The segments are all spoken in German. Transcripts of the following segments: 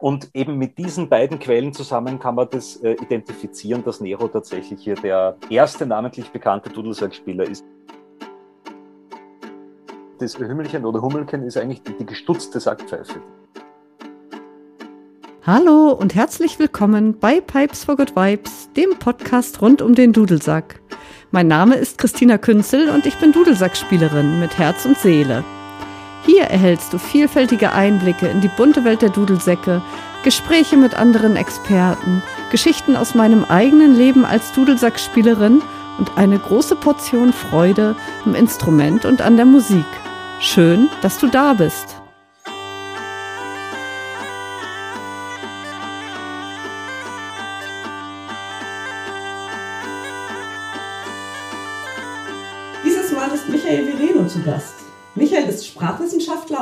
Und eben mit diesen beiden Quellen zusammen kann man das äh, identifizieren, dass Nero tatsächlich hier der erste namentlich bekannte Dudelsackspieler ist. Das Hümmelchen oder Hummelchen ist eigentlich die, die gestutzte Sackpfeife. Hallo und herzlich willkommen bei Pipes for Good Vibes, dem Podcast rund um den Dudelsack. Mein Name ist Christina Künzel und ich bin Dudelsackspielerin mit Herz und Seele. Hier erhältst du vielfältige Einblicke in die bunte Welt der Dudelsäcke, Gespräche mit anderen Experten, Geschichten aus meinem eigenen Leben als Dudelsackspielerin und eine große Portion Freude am Instrument und an der Musik. Schön, dass du da bist.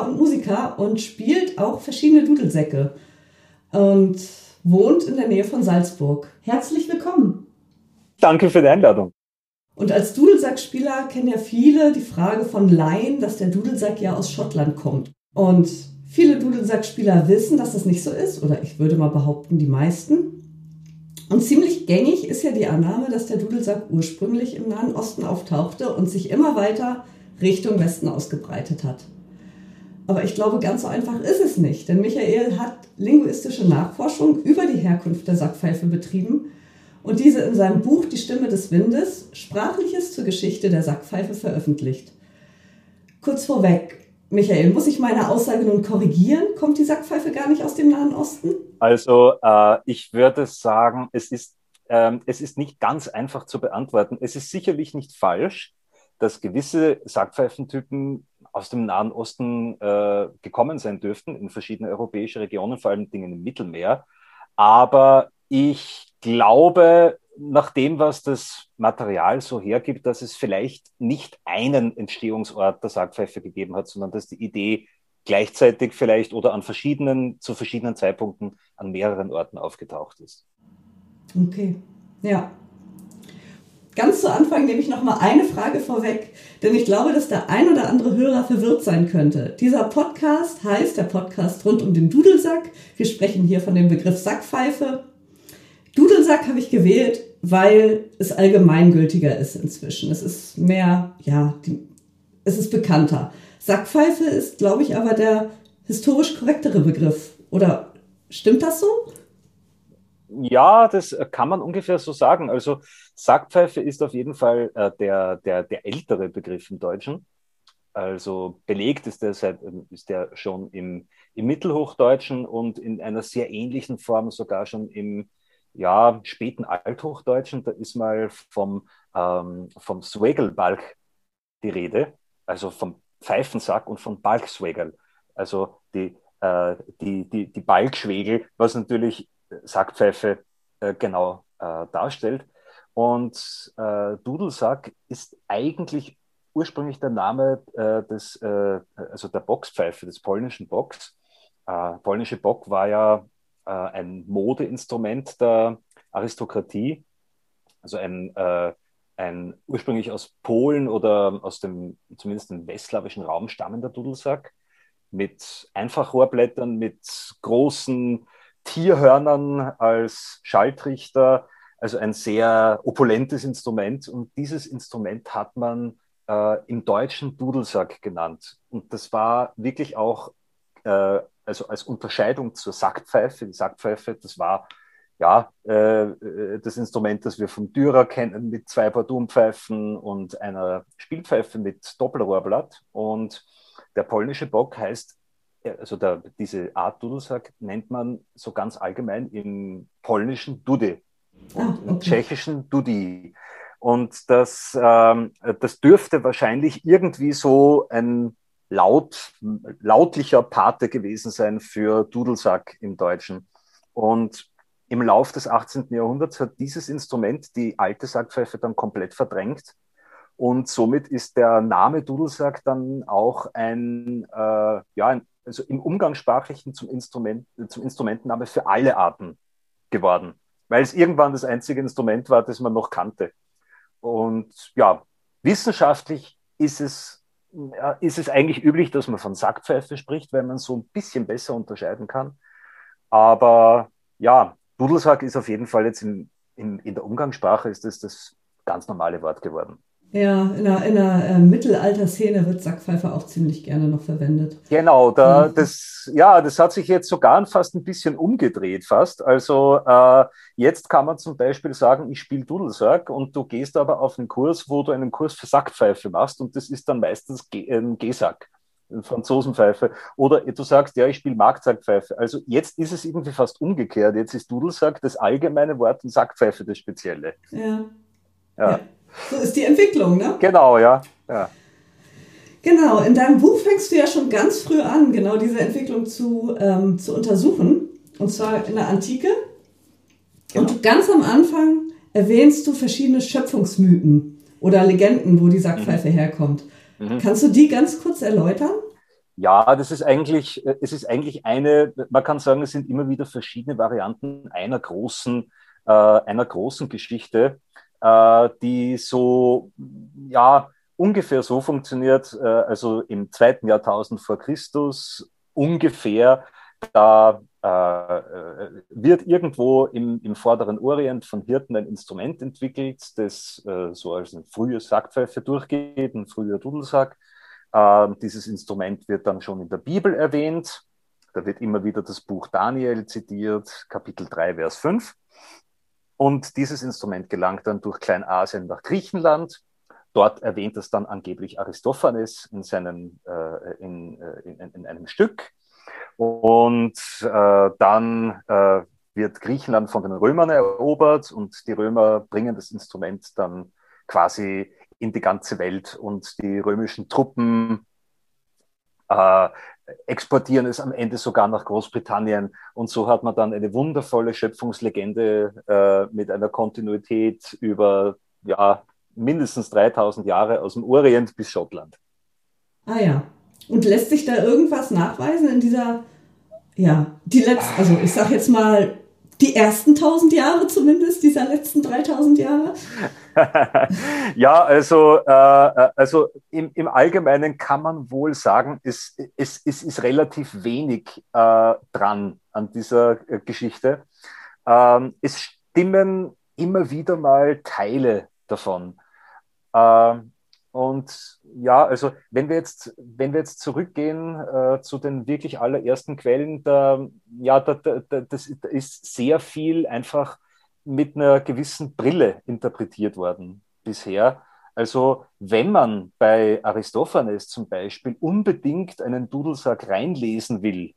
Und Musiker und spielt auch verschiedene Dudelsäcke und wohnt in der Nähe von Salzburg. Herzlich willkommen. Danke für die Einladung. Und als Dudelsackspieler kennen ja viele die Frage von Laien, dass der Dudelsack ja aus Schottland kommt. Und viele Dudelsackspieler wissen, dass das nicht so ist, oder ich würde mal behaupten, die meisten. Und ziemlich gängig ist ja die Annahme, dass der Dudelsack ursprünglich im Nahen Osten auftauchte und sich immer weiter Richtung Westen ausgebreitet hat. Aber ich glaube, ganz so einfach ist es nicht, denn Michael hat linguistische Nachforschung über die Herkunft der Sackpfeife betrieben und diese in seinem Buch Die Stimme des Windes, Sprachliches zur Geschichte der Sackpfeife veröffentlicht. Kurz vorweg, Michael, muss ich meine Aussage nun korrigieren? Kommt die Sackpfeife gar nicht aus dem Nahen Osten? Also äh, ich würde sagen, es ist, äh, es ist nicht ganz einfach zu beantworten. Es ist sicherlich nicht falsch, dass gewisse Sackpfeifentypen aus dem Nahen Osten äh, gekommen sein dürften, in verschiedene europäische Regionen, vor allem Dingen im Mittelmeer. Aber ich glaube, nach dem, was das Material so hergibt, dass es vielleicht nicht einen Entstehungsort der Sackpfeife gegeben hat, sondern dass die Idee gleichzeitig vielleicht oder an verschiedenen, zu verschiedenen Zeitpunkten an mehreren Orten aufgetaucht ist. Okay, ja, Ganz zu Anfang nehme ich noch mal eine Frage vorweg, denn ich glaube, dass der ein oder andere Hörer verwirrt sein könnte. Dieser Podcast heißt der Podcast rund um den Dudelsack. Wir sprechen hier von dem Begriff Sackpfeife. Dudelsack habe ich gewählt, weil es allgemeingültiger ist inzwischen. Es ist mehr, ja, die, es ist bekannter. Sackpfeife ist, glaube ich, aber der historisch korrektere Begriff. Oder stimmt das so? Ja, das kann man ungefähr so sagen. Also Sackpfeife ist auf jeden Fall äh, der, der, der ältere Begriff im Deutschen. Also belegt ist der, seit, ist der schon im, im Mittelhochdeutschen und in einer sehr ähnlichen Form sogar schon im ja, späten Althochdeutschen. Da ist mal vom, ähm, vom Swagelbalg die Rede, also vom Pfeifensack und von Balkswagel, also die, äh, die, die, die Balkschwegel, was natürlich Sackpfeife äh, genau äh, darstellt. Und äh, Dudelsack ist eigentlich ursprünglich der Name äh, des, äh, also der Boxpfeife, des polnischen Box. Äh, polnische Bock war ja ein Modeinstrument der Aristokratie, also ein, ein ursprünglich aus Polen oder aus dem zumindest dem westslawischen Raum stammender Dudelsack mit Einfachrohrblättern, mit großen Tierhörnern als Schalltrichter, also ein sehr opulentes Instrument. Und dieses Instrument hat man äh, im Deutschen Dudelsack genannt. Und das war wirklich auch, äh, also als Unterscheidung zur Sackpfeife. Die Sackpfeife, das war ja äh, das Instrument, das wir vom Dürer kennen, mit zwei Bardunpfeifen und einer Spielpfeife mit Doppelrohrblatt. Und der polnische Bock heißt also der, diese Art Dudelsack nennt man so ganz allgemein im polnischen Dude und ah, okay. im tschechischen Dudi. Und das, ähm, das dürfte wahrscheinlich irgendwie so ein laut, lautlicher Pate gewesen sein für Dudelsack im Deutschen. Und im Lauf des 18. Jahrhunderts hat dieses Instrument die alte Sackpfeife dann komplett verdrängt. Und somit ist der Name Dudelsack dann auch ein, äh, ja, ein, also im Umgangssprachlichen zum, Instrument, zum Instrumentenname für alle Arten geworden, weil es irgendwann das einzige Instrument war, das man noch kannte. Und ja, wissenschaftlich ist es, ist es eigentlich üblich, dass man von Sackpfeife spricht, weil man so ein bisschen besser unterscheiden kann. Aber ja, Dudelsack ist auf jeden Fall jetzt in, in, in der Umgangssprache ist das das ganz normale Wort geworden. Ja, in der, in der äh, Mittelalter-Szene wird Sackpfeife auch ziemlich gerne noch verwendet. Genau, da, das, ja, das hat sich jetzt sogar fast ein bisschen umgedreht fast. Also äh, jetzt kann man zum Beispiel sagen, ich spiele Dudelsack und du gehst aber auf einen Kurs, wo du einen Kurs für Sackpfeife machst und das ist dann meistens ein G-Sack. Franzosenpfeife. Oder du sagst, ja, ich spiele Marktsackpfeife. Also jetzt ist es irgendwie fast umgekehrt. Jetzt ist Dudelsack das allgemeine Wort und Sackpfeife das spezielle. Ja. ja. ja. So ist die Entwicklung, ne? Genau, ja. ja. Genau, in deinem Buch fängst du ja schon ganz früh an, genau diese Entwicklung zu, ähm, zu untersuchen. Und zwar in der Antike. Genau. Und ganz am Anfang erwähnst du verschiedene Schöpfungsmythen oder Legenden, wo die Sackpfeife mhm. herkommt. Mhm. Kannst du die ganz kurz erläutern? Ja, das ist eigentlich, es ist eigentlich eine, man kann sagen, es sind immer wieder verschiedene Varianten einer großen, äh, einer großen Geschichte, äh, die so, ja, ungefähr so funktioniert, äh, also im zweiten Jahrtausend vor Christus ungefähr, da äh, wird irgendwo im, im, vorderen Orient von Hirten ein Instrument entwickelt, das äh, so als eine frühe Sackpfeife durchgeht, ein früher Dudelsack. Äh, dieses Instrument wird dann schon in der Bibel erwähnt. Da wird immer wieder das Buch Daniel zitiert, Kapitel 3, Vers 5. Und dieses Instrument gelangt dann durch Kleinasien nach Griechenland. Dort erwähnt es dann angeblich Aristophanes in, seinem, äh, in, äh, in, in, einem Stück. Und äh, dann äh, wird Griechenland von den Römern erobert und die Römer bringen das Instrument dann quasi in die ganze Welt und die römischen Truppen äh, exportieren es am Ende sogar nach Großbritannien. Und so hat man dann eine wundervolle Schöpfungslegende äh, mit einer Kontinuität über ja, mindestens 3000 Jahre aus dem Orient bis Schottland. Ah ja. Und lässt sich da irgendwas nachweisen in dieser, ja, die letzten, also ich sag jetzt mal, die ersten 1000 Jahre zumindest, dieser letzten 3000 Jahre? ja, also, äh, also im, im Allgemeinen kann man wohl sagen, es, es, es ist relativ wenig äh, dran an dieser äh, Geschichte. Ähm, es stimmen immer wieder mal Teile davon. Ähm, und ja, also wenn wir jetzt, wenn wir jetzt zurückgehen äh, zu den wirklich allerersten Quellen, da, ja, da, da, das ist sehr viel einfach mit einer gewissen Brille interpretiert worden bisher. Also wenn man bei Aristophanes zum Beispiel unbedingt einen Dudelsack reinlesen will,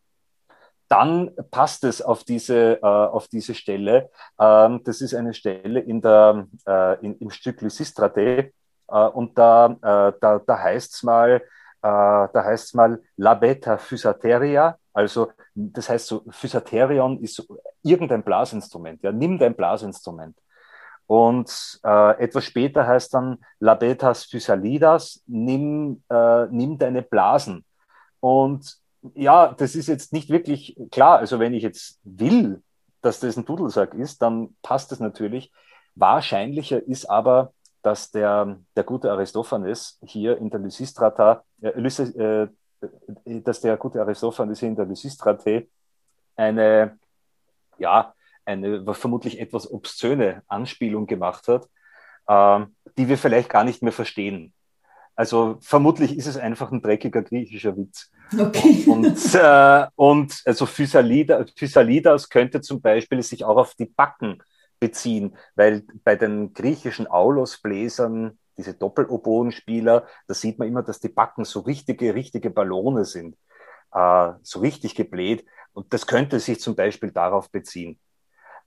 dann passt es auf diese, äh, auf diese Stelle. Ähm, das ist eine Stelle in der, äh, in, im Stück Lysistrate, äh, und da, äh, da, da heißt es mal, da heißt mal La Beta Physateria, also das heißt so, Physaterion ist so, irgendein Blasinstrument, ja, nimm dein Blasinstrument. Und äh, etwas später heißt dann Labetas Physalidas, nimm, äh, nimm deine Blasen. Und ja, das ist jetzt nicht wirklich klar. Also wenn ich jetzt will, dass das ein Dudelsack ist, dann passt das natürlich. Wahrscheinlicher ist aber, dass der, der gute Aristophanes hier in der Lysistrata, äh, äh, dass der gute Aristophanes hier in der Lysistrate eine, ja, eine vermutlich etwas obszöne Anspielung gemacht hat, äh, die wir vielleicht gar nicht mehr verstehen. Also vermutlich ist es einfach ein dreckiger griechischer Witz. Okay. Und, äh, und also Physalidas könnte zum Beispiel sich auch auf die Backen beziehen, weil bei den griechischen Aulosbläsern, diese Doppeloboenspieler, da sieht man immer, dass die Backen so richtige, richtige Ballone sind, äh, so richtig gebläht. Und das könnte sich zum Beispiel darauf beziehen.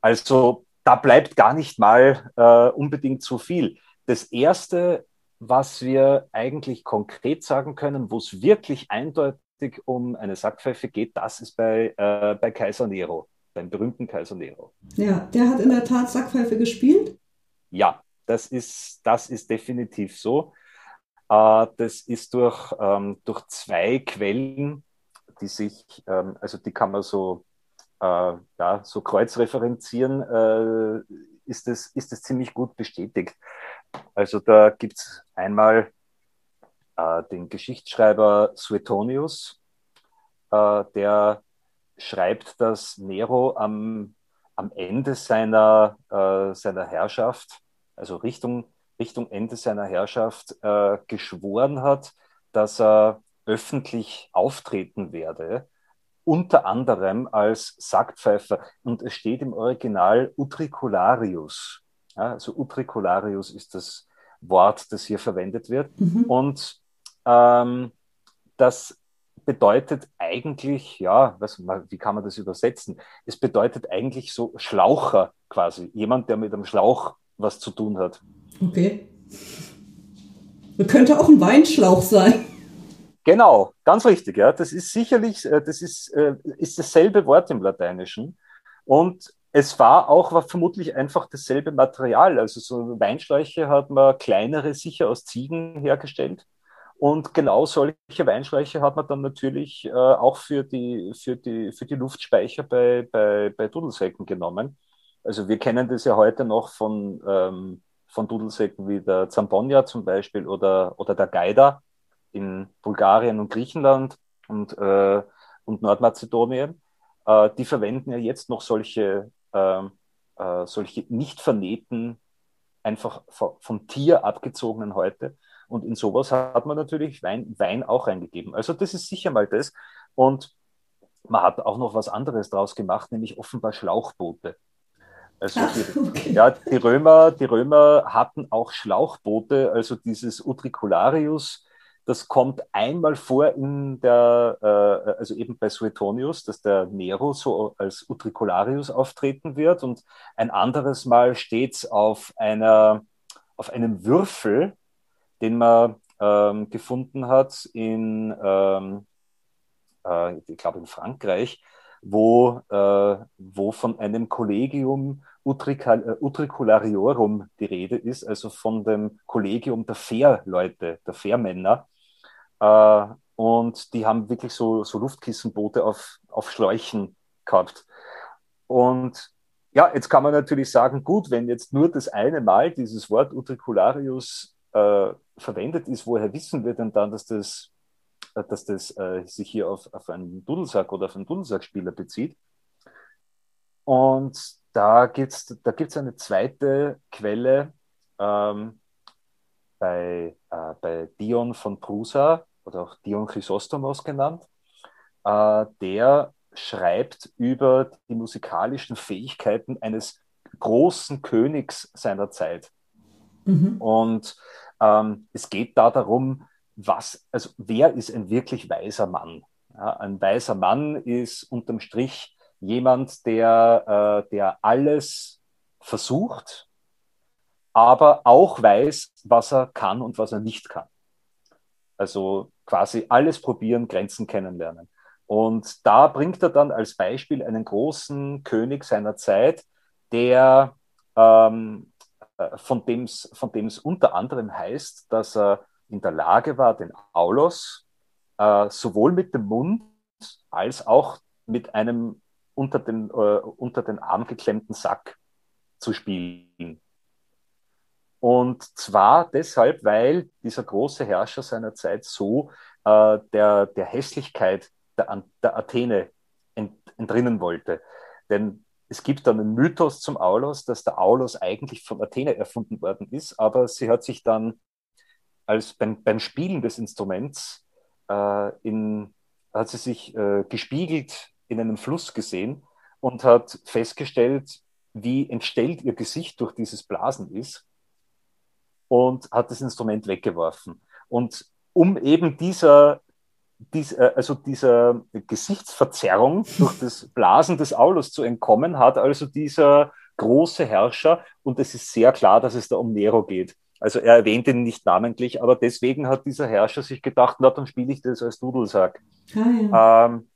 Also da bleibt gar nicht mal äh, unbedingt zu viel. Das Erste, was wir eigentlich konkret sagen können, wo es wirklich eindeutig um eine Sackpfeife geht, das ist bei, äh, bei Kaiser Nero beim berühmten Kaiser Nero. Ja, der hat in der Tat Sackpfeife gespielt? Ja, das ist, das ist definitiv so. Äh, das ist durch, ähm, durch zwei Quellen, die sich, ähm, also die kann man so, äh, ja, so kreuzreferenzieren, äh, ist es ist das ziemlich gut bestätigt. Also da gibt es einmal den Geschichtsschreiber Suetonius, der schreibt, dass Nero am, am Ende seiner, äh, seiner Herrschaft, also Richtung, Richtung Ende seiner Herrschaft, äh, geschworen hat, dass er öffentlich auftreten werde, unter anderem als Sackpfeifer. Und es steht im Original Utricularius. Ja, also Utricularius ist das Wort, das hier verwendet wird. Mhm. Und ähm, das bedeutet eigentlich, ja, was, wie kann man das übersetzen? Es bedeutet eigentlich so Schlaucher quasi. Jemand, der mit einem Schlauch was zu tun hat. Okay. Das könnte auch ein Weinschlauch sein. Genau, ganz richtig, ja. Das ist sicherlich, äh, das ist, äh, ist dasselbe Wort im Lateinischen. Und es war auch war vermutlich einfach dasselbe Material. Also so Weinschläuche hat man kleinere sicher aus Ziegen hergestellt. Und genau solche Weinschläuche hat man dann natürlich äh, auch für die, für, die, für die Luftspeicher bei, bei, bei Dudelsäcken genommen. Also wir kennen das ja heute noch von, ähm, von Dudelsäcken wie der Zamponia zum Beispiel oder, oder der Gaida in Bulgarien und Griechenland und, äh, und Nordmazedonien. Äh, die verwenden ja jetzt noch solche, ähm, äh, solche nicht vernähten, einfach vom Tier abgezogenen Häute. Und in sowas hat man natürlich Wein, Wein auch reingegeben. Also das ist sicher mal das. Und man hat auch noch was anderes draus gemacht, nämlich offenbar Schlauchboote. Also die, okay. ja, die Römer, die Römer hatten auch Schlauchboote, also dieses Utricularius, das kommt einmal vor in der, äh, also eben bei Suetonius, dass der Nero so als Utricularius auftreten wird und ein anderes Mal steht es auf einer, auf einem Würfel, den man ähm, gefunden hat in, ähm, äh, ich glaube in Frankreich, wo, äh, wo von einem Collegium Utrical, äh, Utriculariorum die Rede ist, also von dem Kollegium der Fährleute, der Fährmänner. Äh, und die haben wirklich so, so Luftkissenboote auf, auf Schläuchen gehabt. Und ja, jetzt kann man natürlich sagen, gut, wenn jetzt nur das eine Mal dieses Wort Utricularius äh, verwendet ist, woher wissen wir denn dann, dass das dass das äh, sich hier auf, auf einen Dudelsack oder auf einen Dudelsackspieler bezieht. Und da gibt es da gibt's eine zweite Quelle ähm, bei, äh, bei Dion von Prusa oder auch Dion Chrysostomos genannt. Äh, der schreibt über die musikalischen Fähigkeiten eines großen Königs seiner Zeit. Mhm. Und ähm, es geht da darum, was, also wer ist ein wirklich weiser Mann? Ja, ein weiser Mann ist unterm Strich jemand, der, äh, der alles versucht, aber auch weiß, was er kann und was er nicht kann. Also quasi alles probieren, Grenzen kennenlernen. Und da bringt er dann als Beispiel einen großen König seiner Zeit, der ähm, äh, von dem es von dem's unter anderem heißt, dass er in der Lage war, den Aulos äh, sowohl mit dem Mund als auch mit einem unter den, äh, unter den Arm geklemmten Sack zu spielen. Und zwar deshalb, weil dieser große Herrscher seiner Zeit so äh, der, der Hässlichkeit der, der Athene ent, entrinnen wollte. Denn es gibt dann einen Mythos zum Aulos, dass der Aulos eigentlich von Athene erfunden worden ist, aber sie hat sich dann als beim, beim Spielen des Instruments äh, in, hat sie sich äh, gespiegelt in einem Fluss gesehen und hat festgestellt, wie entstellt ihr Gesicht durch dieses Blasen ist und hat das Instrument weggeworfen. Und um eben dieser, dies, äh, also dieser Gesichtsverzerrung durch das Blasen des Aulus zu entkommen, hat also dieser große Herrscher, und es ist sehr klar, dass es da um Nero geht, also er erwähnt ihn nicht namentlich, aber deswegen hat dieser Herrscher sich gedacht, na, dann spiele ich das als Dudelsack. Ah, ja. ähm,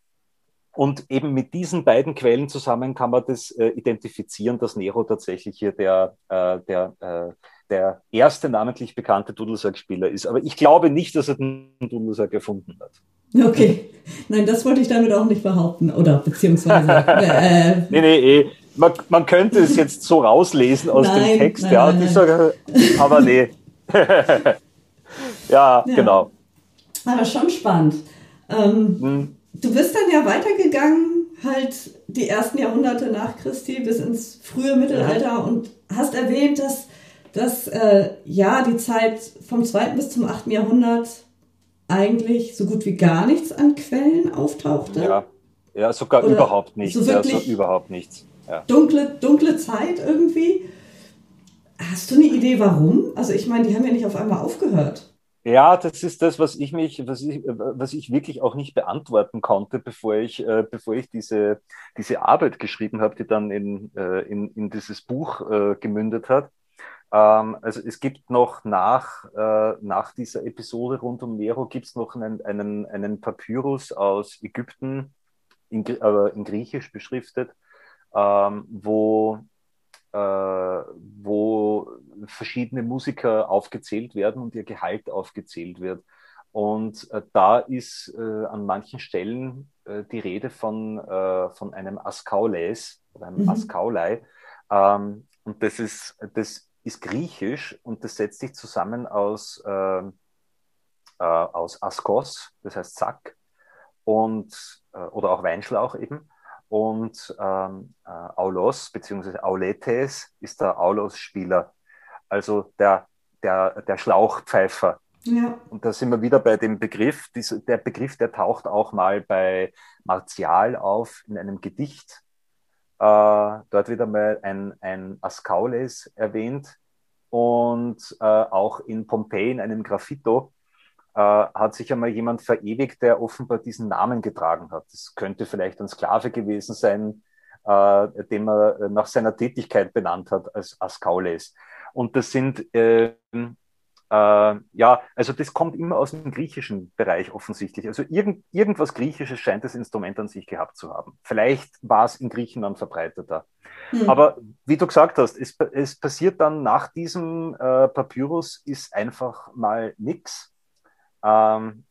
und eben mit diesen beiden Quellen zusammen kann man das äh, identifizieren, dass Nero tatsächlich hier der, äh, der, äh, der erste namentlich bekannte Dudelsack-Spieler ist. Aber ich glaube nicht, dass er den Dudelsack erfunden hat. Okay, nein, das wollte ich damit auch nicht behaupten. Oder beziehungsweise. äh, nee, nee, eh man, man könnte es jetzt so rauslesen aus nein, dem Text, nein, ja, nein, dieser, aber nee. ja, ja, genau. Aber schon spannend. Ähm, hm. Du bist dann ja weitergegangen, halt die ersten Jahrhunderte nach Christi bis ins frühe Mittelalter ja. und hast erwähnt, dass, dass äh, ja die Zeit vom 2. bis zum 8. Jahrhundert eigentlich so gut wie gar nichts an Quellen auftauchte. Ja, ja sogar Oder überhaupt nichts. So wirklich ja, so überhaupt nichts. Ja. Dunkle, dunkle Zeit irgendwie. Hast du eine Idee, warum? Also ich meine, die haben ja nicht auf einmal aufgehört. Ja, das ist das, was ich mich, was ich, was ich wirklich auch nicht beantworten konnte, bevor ich, äh, bevor ich diese, diese Arbeit geschrieben habe, die dann in, äh, in, in dieses Buch äh, gemündet hat. Ähm, also es gibt noch nach, äh, nach dieser Episode rund um Nero gibt es noch einen, einen, einen Papyrus aus Ägypten, in, äh, in Griechisch beschriftet, ähm, wo äh, wo verschiedene Musiker aufgezählt werden und ihr Gehalt aufgezählt wird. Und da ist an manchen Stellen die Rede von, von einem Askaules oder einem mhm. Askaulei. Ähm, und das ist, das ist griechisch und das setzt sich zusammen aus, ähm, äh, aus Askos, das heißt Sack, und, oder auch Weinschlauch eben und ähm, äh, Aulos bzw. Auletes ist der Aulos-Spieler, also der, der, der Schlauchpfeifer. Ja. Und da sind wir wieder bei dem Begriff. Diese, der Begriff, der taucht auch mal bei Martial auf in einem Gedicht. Äh, dort wieder mal ein, ein Askaules erwähnt und äh, auch in Pompeji in einem Graffito äh, hat sich einmal jemand verewigt, der offenbar diesen Namen getragen hat. Das könnte vielleicht ein Sklave gewesen sein, äh, den man nach seiner Tätigkeit benannt hat als Askaules. Und das sind, äh, äh, ja, also das kommt immer aus dem griechischen Bereich offensichtlich. Also irgend, irgendwas Griechisches scheint das Instrument an sich gehabt zu haben. Vielleicht war es in Griechenland verbreiteter. Hm. Aber wie du gesagt hast, es, es passiert dann nach diesem äh, Papyrus ist einfach mal nichts. Ähm,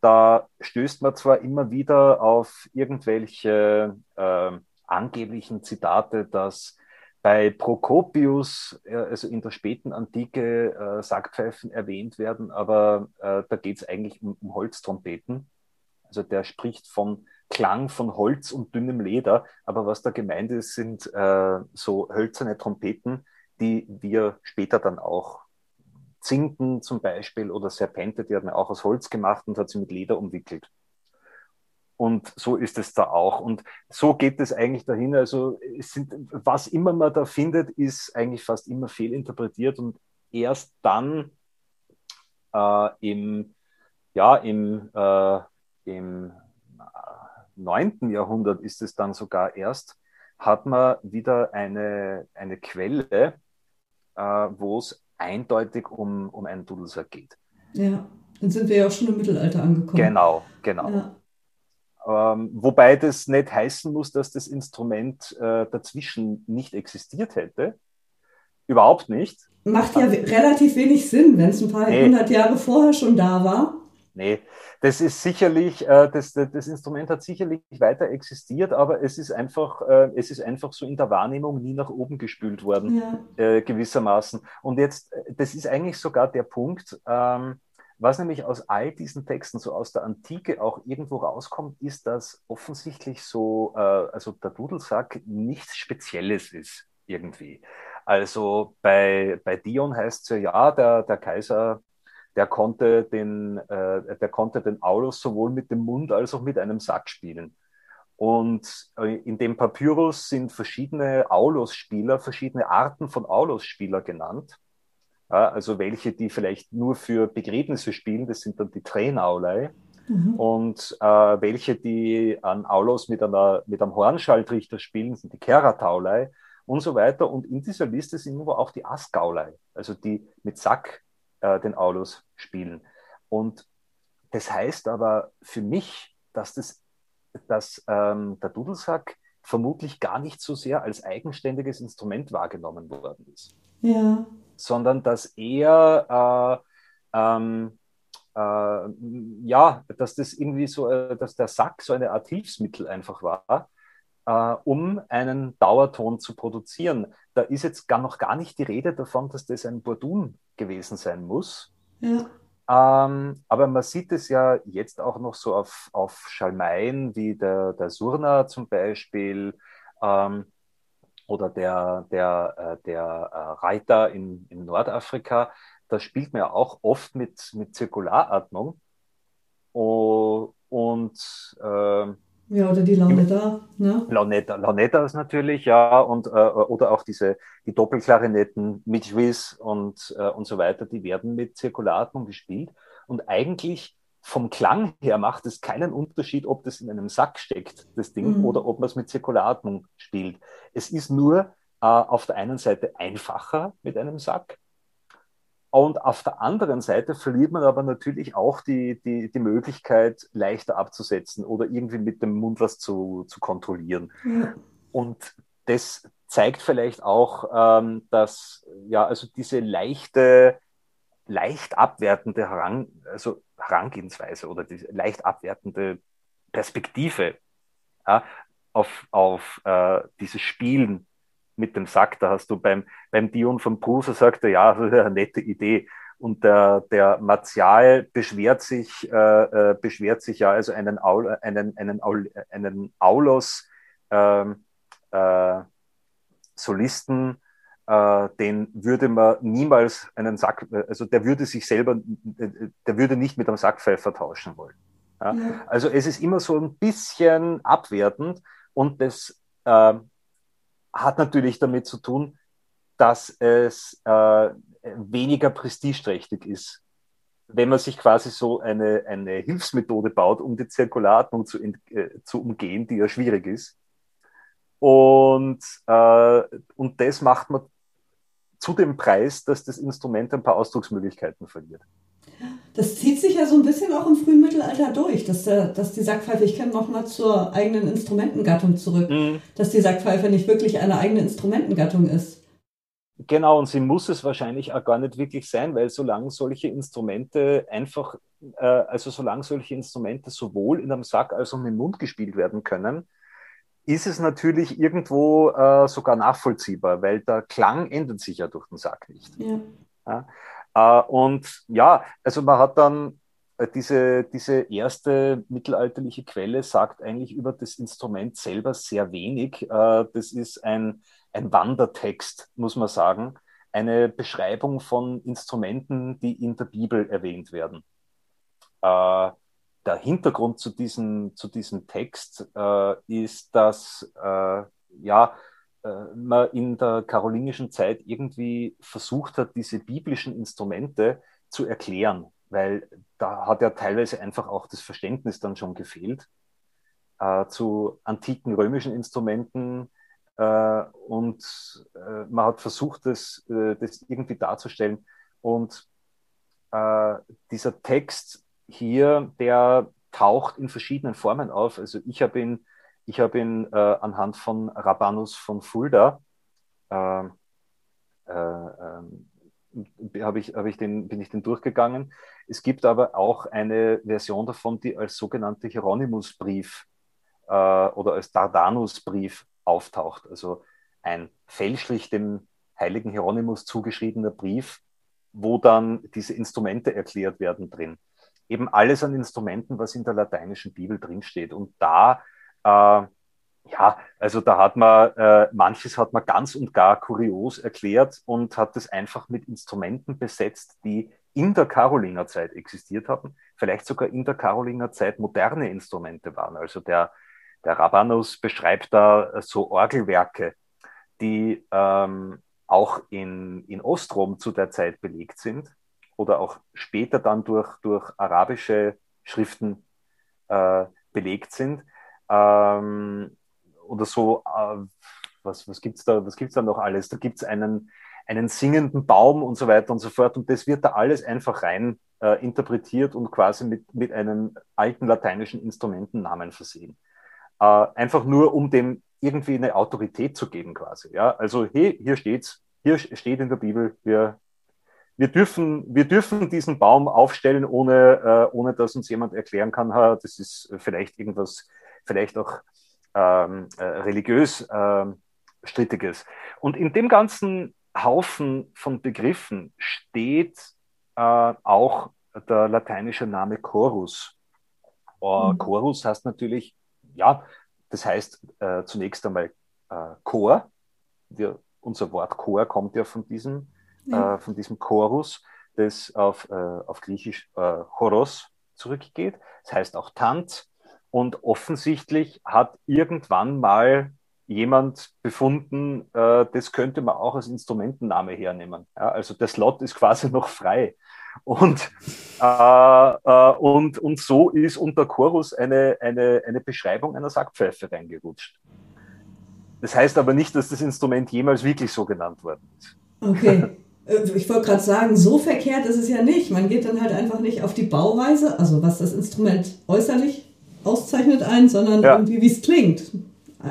da stößt man zwar immer wieder auf irgendwelche äh, angeblichen Zitate, dass bei Prokopius, äh, also in der späten Antike, äh, Sackpfeifen erwähnt werden, aber äh, da geht es eigentlich um, um, Holztrompeten. Also der spricht von Klang von Holz und dünnem Leder, aber was da gemeint ist, sind äh, so hölzerne Trompeten, die wir später dann auch Zinken zum Beispiel oder Serpente, die hat man auch aus Holz gemacht und hat sie mit Leder umwickelt. Und so ist es da auch. Und so geht es eigentlich dahin. Also es sind, was immer man da findet, ist eigentlich fast immer fehlinterpretiert und erst dann äh, im, ja, im, äh, im 9. Äh, Jahrhundert ist es dann sogar erst, hat man wieder eine, eine Quelle, äh, wo es eindeutig um, um einen Dudelsack geht. Ja, dann sind wir ja auch schon im Mittelalter angekommen. Genau, genau. Ja. Ähm, wobei das nicht heißen muss, dass das Instrument äh, dazwischen nicht existiert hätte. Überhaupt nicht. Macht ja relativ wenig Sinn, wenn es ein paar nee. hundert Jahre vorher schon da war. Nee, das ist sicherlich, äh, das, das Instrument hat sicherlich weiter existiert, aber es ist einfach, äh, es ist einfach so in der Wahrnehmung nie nach oben gespült worden, ja. äh, gewissermaßen. Und jetzt, äh, das ist eigentlich sogar der Punkt, ähm, was nämlich aus all diesen Texten, so aus der Antike auch irgendwo rauskommt, ist, dass offensichtlich so, äh, also der Dudelsack nichts Spezielles ist irgendwie. Also bei, bei Dion heißt es ja, ja, der, der Kaiser der konnte den, äh, der konnte den Aulus sowohl mit dem Mund als auch mit einem Sack spielen. Und äh, in dem Papyrus sind verschiedene Aulus-Spieler, verschiedene Arten von Aulus-Spieler genannt. Also welche, die vielleicht nur für Begräbnisse spielen, das sind dann die Tränaulei. Mhm. Und äh, welche, die an Aulos mit, einer, mit einem Hornschalltrichter spielen, sind die Kerataulei und so weiter. Und in dieser Liste sind aber auch die Askaulei, also die mit Sack äh, den Aulus spielen. Und das heißt aber für mich, dass, das, dass ähm, der Dudelsack vermutlich gar nicht so sehr als eigenständiges Instrument wahrgenommen worden ist. Ja. Sondern dass er äh, ähm, äh, ja, dass das irgendwie so, äh, dass der Sack so eine Art Hilfsmittel einfach war, äh, um einen Dauerton zu produzieren. Da ist jetzt gar noch gar nicht die Rede davon, dass das ein Bordun gewesen sein muss. Ja. Ähm, aber man sieht es ja jetzt auch noch so auf, auf Schalmeien wie der, der Surna zum Beispiel ähm, oder der, der, äh, der äh, Reiter in, in Nordafrika. Da spielt man ja auch oft mit, mit Zirkularatmung. Oh, und äh, ja, oder die Launetta, ne? Launetta, Launettas natürlich, ja, und, äh, oder auch diese, die Doppelklarinetten mit Juiz und, äh, und so weiter, die werden mit Zirkulatmung gespielt. Und eigentlich vom Klang her macht es keinen Unterschied, ob das in einem Sack steckt, das Ding, mhm. oder ob man es mit Zirkulatmung spielt. Es ist nur äh, auf der einen Seite einfacher mit einem Sack und auf der anderen Seite verliert man aber natürlich auch die, die, die Möglichkeit, leichter abzusetzen oder irgendwie mit dem Mund was zu, zu kontrollieren. Ja. Und das zeigt vielleicht auch, ähm, dass ja, also diese leichte, leicht abwertende Herang, also Herangehensweise oder diese leicht abwertende Perspektive ja, auf, auf äh, dieses Spielen mit dem Sack. Da hast du beim, beim Dion von Bruser sagte, ja, das ist eine nette Idee. Und der, der Martial beschwert sich, äh, äh, beschwert sich ja, also einen, Aul, einen, einen, Aul, einen Aulos ähm, äh, Solisten, äh, den würde man niemals einen Sack, also der würde sich selber, der würde nicht mit einem Sackpfeifer tauschen wollen. Ja? Ja. Also es ist immer so ein bisschen abwertend und das äh, hat natürlich damit zu tun, dass es äh, weniger prestigeträchtig ist, wenn man sich quasi so eine, eine Hilfsmethode baut, um die Zirkulatmung zu, äh, zu umgehen, die ja schwierig ist. Und, äh, und das macht man zu dem Preis, dass das Instrument ein paar Ausdrucksmöglichkeiten verliert. Das zieht sich ja so ein bisschen auch im frühen Mittelalter durch, dass, der, dass die Sackpfeife, ich kenne nochmal zur eigenen Instrumentengattung zurück, mhm. dass die Sackpfeife nicht wirklich eine eigene Instrumentengattung ist. Genau, und sie muss es wahrscheinlich auch gar nicht wirklich sein, weil solange solche Instrumente einfach, äh, also solange solche Instrumente sowohl in einem Sack als auch im Mund gespielt werden können, ist es natürlich irgendwo äh, sogar nachvollziehbar, weil der Klang ändert sich ja durch den Sack nicht. Ja. Ja? Äh, und ja, also man hat dann äh, diese, diese erste mittelalterliche Quelle sagt eigentlich über das Instrument selber sehr wenig. Äh, das ist ein, ein Wandertext, muss man sagen. Eine Beschreibung von Instrumenten, die in der Bibel erwähnt werden. Der Hintergrund zu diesem, zu diesem Text ist, dass ja, äh, man in der karolingischen Zeit irgendwie versucht hat, diese biblischen Instrumente zu erklären, weil da hat ja teilweise einfach auch das Verständnis dann schon gefehlt äh, zu antiken römischen Instrumenten. Äh, und äh, man hat versucht, das, äh, das irgendwie darzustellen. Und äh, dieser Text hier, der taucht in verschiedenen Formen auf. Also ich habe ihn ich habe ihn äh, anhand von Rabanus von Fulda, äh, äh, ähm, hab ich, hab ich den, bin ich den durchgegangen. Es gibt aber auch eine Version davon, die als sogenannte Hieronymusbrief äh, oder als Dardanusbrief auftaucht. Also ein fälschlich dem heiligen Hieronymus zugeschriebener Brief, wo dann diese Instrumente erklärt werden drin. Eben alles an Instrumenten, was in der lateinischen Bibel drinsteht. Und da äh, ja, also da hat man, äh, manches hat man ganz und gar kurios erklärt und hat es einfach mit Instrumenten besetzt, die in der Karolingerzeit existiert haben, vielleicht sogar in der Karolingerzeit moderne Instrumente waren. Also der, der Rabanus beschreibt da so Orgelwerke, die ähm, auch in, in Ostrom zu der Zeit belegt sind oder auch später dann durch, durch arabische Schriften äh, belegt sind ähm, oder so, äh, was, was gibt es da, da noch alles? Da gibt es einen, einen singenden Baum und so weiter und so fort. Und das wird da alles einfach rein äh, interpretiert und quasi mit, mit einem alten lateinischen Instrumentennamen versehen. Äh, einfach nur, um dem irgendwie eine Autorität zu geben, quasi. Ja? Also, hey, hier steht's, hier steht in der Bibel, wir, wir, dürfen, wir dürfen diesen Baum aufstellen, ohne, äh, ohne dass uns jemand erklären kann, ha, das ist vielleicht irgendwas vielleicht auch ähm, äh, religiös ähm, strittiges. Und in dem ganzen Haufen von Begriffen steht äh, auch der lateinische Name Chorus. Uh, mhm. Chorus heißt natürlich, ja, das heißt äh, zunächst einmal äh, Chor. Wir, unser Wort Chor kommt ja von diesem, ja. Äh, von diesem Chorus, das auf, äh, auf Griechisch äh, Choros zurückgeht. Das heißt auch Tanz. Und offensichtlich hat irgendwann mal jemand befunden, äh, das könnte man auch als Instrumentenname hernehmen. Ja, also der Slot ist quasi noch frei. Und, äh, äh, und, und so ist unter Chorus eine, eine, eine Beschreibung einer Sackpfeife reingerutscht. Das heißt aber nicht, dass das Instrument jemals wirklich so genannt worden ist. Okay. Äh, ich wollte gerade sagen, so verkehrt ist es ja nicht. Man geht dann halt einfach nicht auf die Bauweise, also was das Instrument äußerlich auszeichnet ein, sondern ja. irgendwie wie es klingt.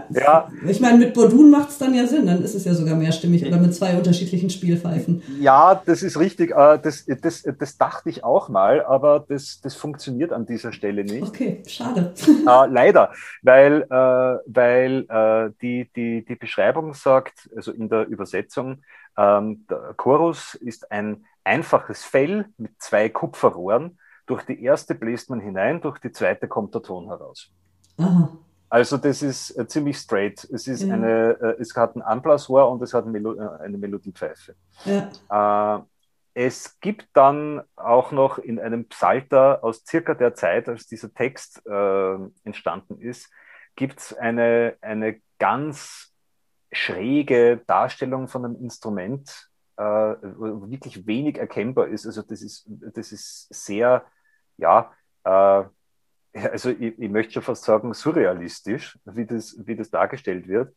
Ja. Ich meine, mit Bordun macht es dann ja Sinn, dann ist es ja sogar mehrstimmig oder mit zwei unterschiedlichen Spielpfeifen. Ja, das ist richtig. Äh, das, das, das dachte ich auch mal, aber das, das funktioniert an dieser Stelle nicht. Okay, schade. Äh, leider, weil, äh, weil äh, die, die, die Beschreibung sagt, also in der Übersetzung, ähm, der Chorus ist ein einfaches Fell mit zwei Kupferrohren. Durch die erste bläst man hinein, durch die zweite kommt der Ton heraus. Aha. Also das ist äh, ziemlich straight. Es ist ja. eine, äh, es hat ein Anblasrohr und es hat eine, Melo äh, eine Melodiepfeife. Ja. Es gibt dann auch noch in einem Psalter aus circa der Zeit, als dieser Text äh, entstanden ist, gibt es eine, eine ganz schräge Darstellung von einem Instrument, äh, wo wirklich wenig erkennbar ist. Also das ist, das ist sehr, ja, äh, also ich, ich, möchte schon fast sagen, surrealistisch, wie das, wie das dargestellt wird.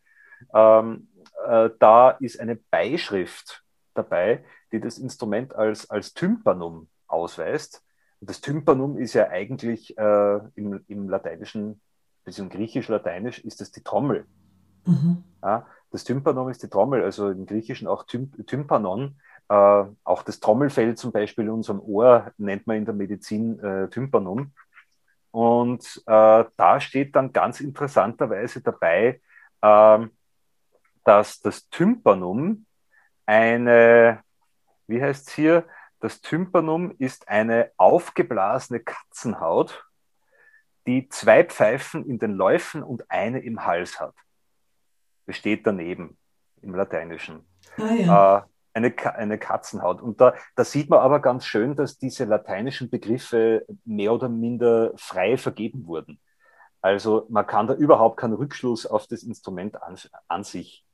Ähm, äh, da ist eine Beischrift dabei, die das Instrument als, als Tympanum ausweist. Und das Tympanum ist ja eigentlich äh, im, im Lateinischen, beziehungsweise griechisch-lateinisch, ist das die Trommel. Mhm. Ja, das Tympanum ist die Trommel, also im Griechischen auch Tymp Tympanon. Äh, auch das Trommelfell zum Beispiel in unserem Ohr nennt man in der Medizin äh, Tympanum. Und äh, da steht dann ganz interessanterweise dabei, äh, dass das Tympanum eine, wie heißt es hier, das Tympanum ist eine aufgeblasene Katzenhaut, die zwei Pfeifen in den Läufen und eine im Hals hat. Das steht daneben im Lateinischen. Ah, ja. äh, eine, eine Katzenhaut. Und da, da sieht man aber ganz schön, dass diese lateinischen Begriffe mehr oder minder frei vergeben wurden. Also man kann da überhaupt keinen Rückschluss auf das Instrument an, an sich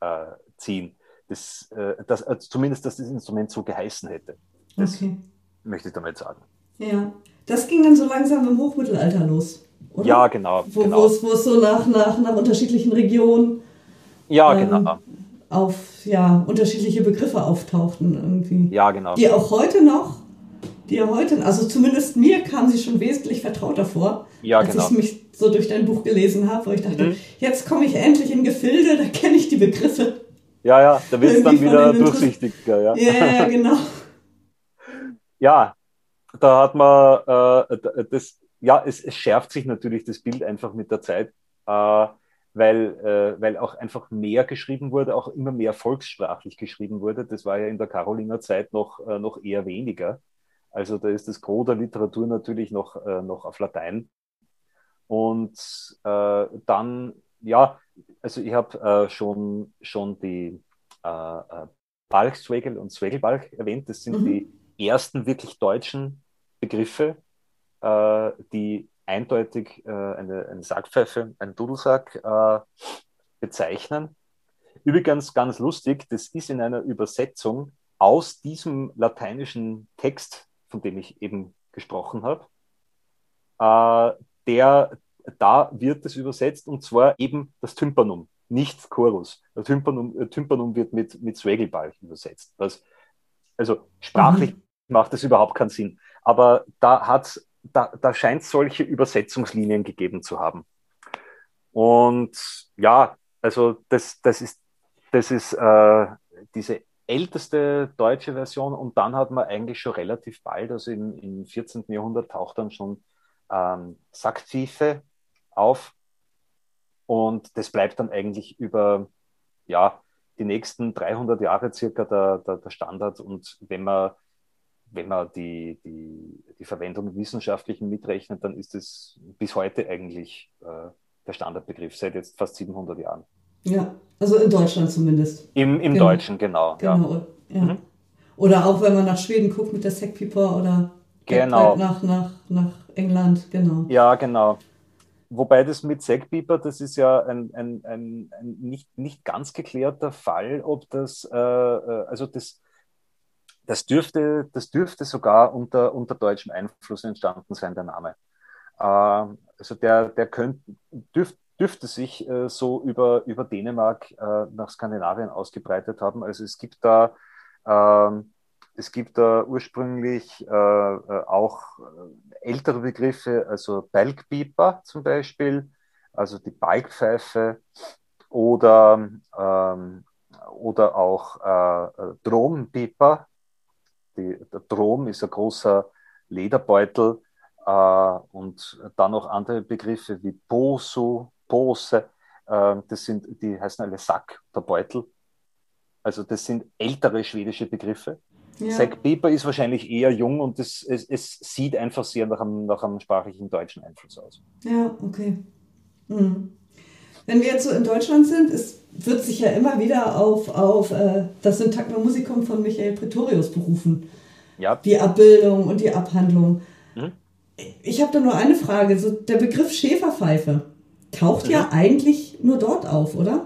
äh, ziehen. Das, äh, das, äh, zumindest, dass das Instrument so geheißen hätte. Das okay. möchte ich damit sagen. Ja, das ging dann so langsam im Hochmittelalter los, oder? Ja, genau. Wo, genau. es, wo es so nach, nach, nach unterschiedlichen Regionen. Ja, ähm, genau auf ja, unterschiedliche Begriffe auftauchten irgendwie. Ja, genau. Die auch heute noch, die ja heute, also zumindest mir kam sie schon wesentlich vertrauter vor, ja, als genau. ich mich so durch dein Buch gelesen habe, wo ich dachte, mhm. jetzt komme ich endlich in Gefilde, da kenne ich die Begriffe. Ja, ja, da wird es dann wieder durchsichtiger, ja. Ja, ja, genau. ja, da hat man äh, das, ja, es, es, schärft sich natürlich das Bild einfach mit der Zeit. Äh, weil, äh, weil auch einfach mehr geschrieben wurde, auch immer mehr volkssprachlich geschrieben wurde. Das war ja in der Karolinger Zeit noch, äh, noch eher weniger. Also da ist das Gros der Literatur natürlich noch, äh, noch auf Latein. Und äh, dann, ja, also ich habe äh, schon, schon die äh, Balchswegel und Zwegelbalch erwähnt. Das sind mhm. die ersten wirklich deutschen Begriffe, die eindeutig äh, eine, eine Sackpfeife, einen Dudelsack äh, bezeichnen. Übrigens ganz lustig, das ist in einer Übersetzung aus diesem lateinischen Text, von dem ich eben gesprochen habe. Äh, der, da wird es übersetzt und zwar eben das Tympanum, nicht Chorus. Das Tympanum, äh, Tympanum wird mit, mit Swagelball übersetzt. Was, also sprachlich mhm. macht das überhaupt keinen Sinn. Aber da hat es da, da scheint es solche Übersetzungslinien gegeben zu haben. Und ja, also das, das ist, das ist äh, diese älteste deutsche Version und dann hat man eigentlich schon relativ bald, also im, im 14. Jahrhundert taucht dann schon ähm, Sackpfeife auf und das bleibt dann eigentlich über ja, die nächsten 300 Jahre circa der, der, der Standard und wenn man wenn man die, die, die Verwendung wissenschaftlichen mitrechnet, dann ist es bis heute eigentlich äh, der Standardbegriff, seit jetzt fast 700 Jahren. Ja, also in Deutschland zumindest. Im, im genau. Deutschen, genau. Genau, ja. ja. Mhm. Oder auch wenn man nach Schweden guckt mit der Sackpieper oder genau. nach, nach, nach England, genau. Ja, genau. Wobei das mit Sackpieper, das ist ja ein, ein, ein, ein, nicht, nicht ganz geklärter Fall, ob das, äh, äh also das, das dürfte, das dürfte sogar unter, unter deutschem Einfluss entstanden sein, der Name. Äh, also der, der könnt, dürft, dürfte sich äh, so über, über Dänemark äh, nach Skandinavien ausgebreitet haben. Also es gibt da, ähm, es gibt da ursprünglich äh, äh, auch ältere Begriffe, also Balkpieper zum Beispiel, also die Balkpfeife oder, ähm, oder auch äh, Drompieper. Die, der Drom ist ein großer Lederbeutel, äh, und dann noch andere Begriffe wie Poso, Pose, äh, das sind, die heißen alle Sack der Beutel. Also das sind ältere schwedische Begriffe. Ja. Zack Pieper ist wahrscheinlich eher jung und es, es, es, sieht einfach sehr nach einem, nach einem sprachlichen deutschen Einfluss aus. Ja, okay. Hm. Wenn wir jetzt so in Deutschland sind, es wird sich ja immer wieder auf, auf äh, das Syntagma Musicum von Michael Pretorius berufen. Ja. Die Abbildung und die Abhandlung. Mhm ich habe da nur eine Frage. So, der Begriff Schäferpfeife taucht mhm. ja eigentlich nur dort auf, oder?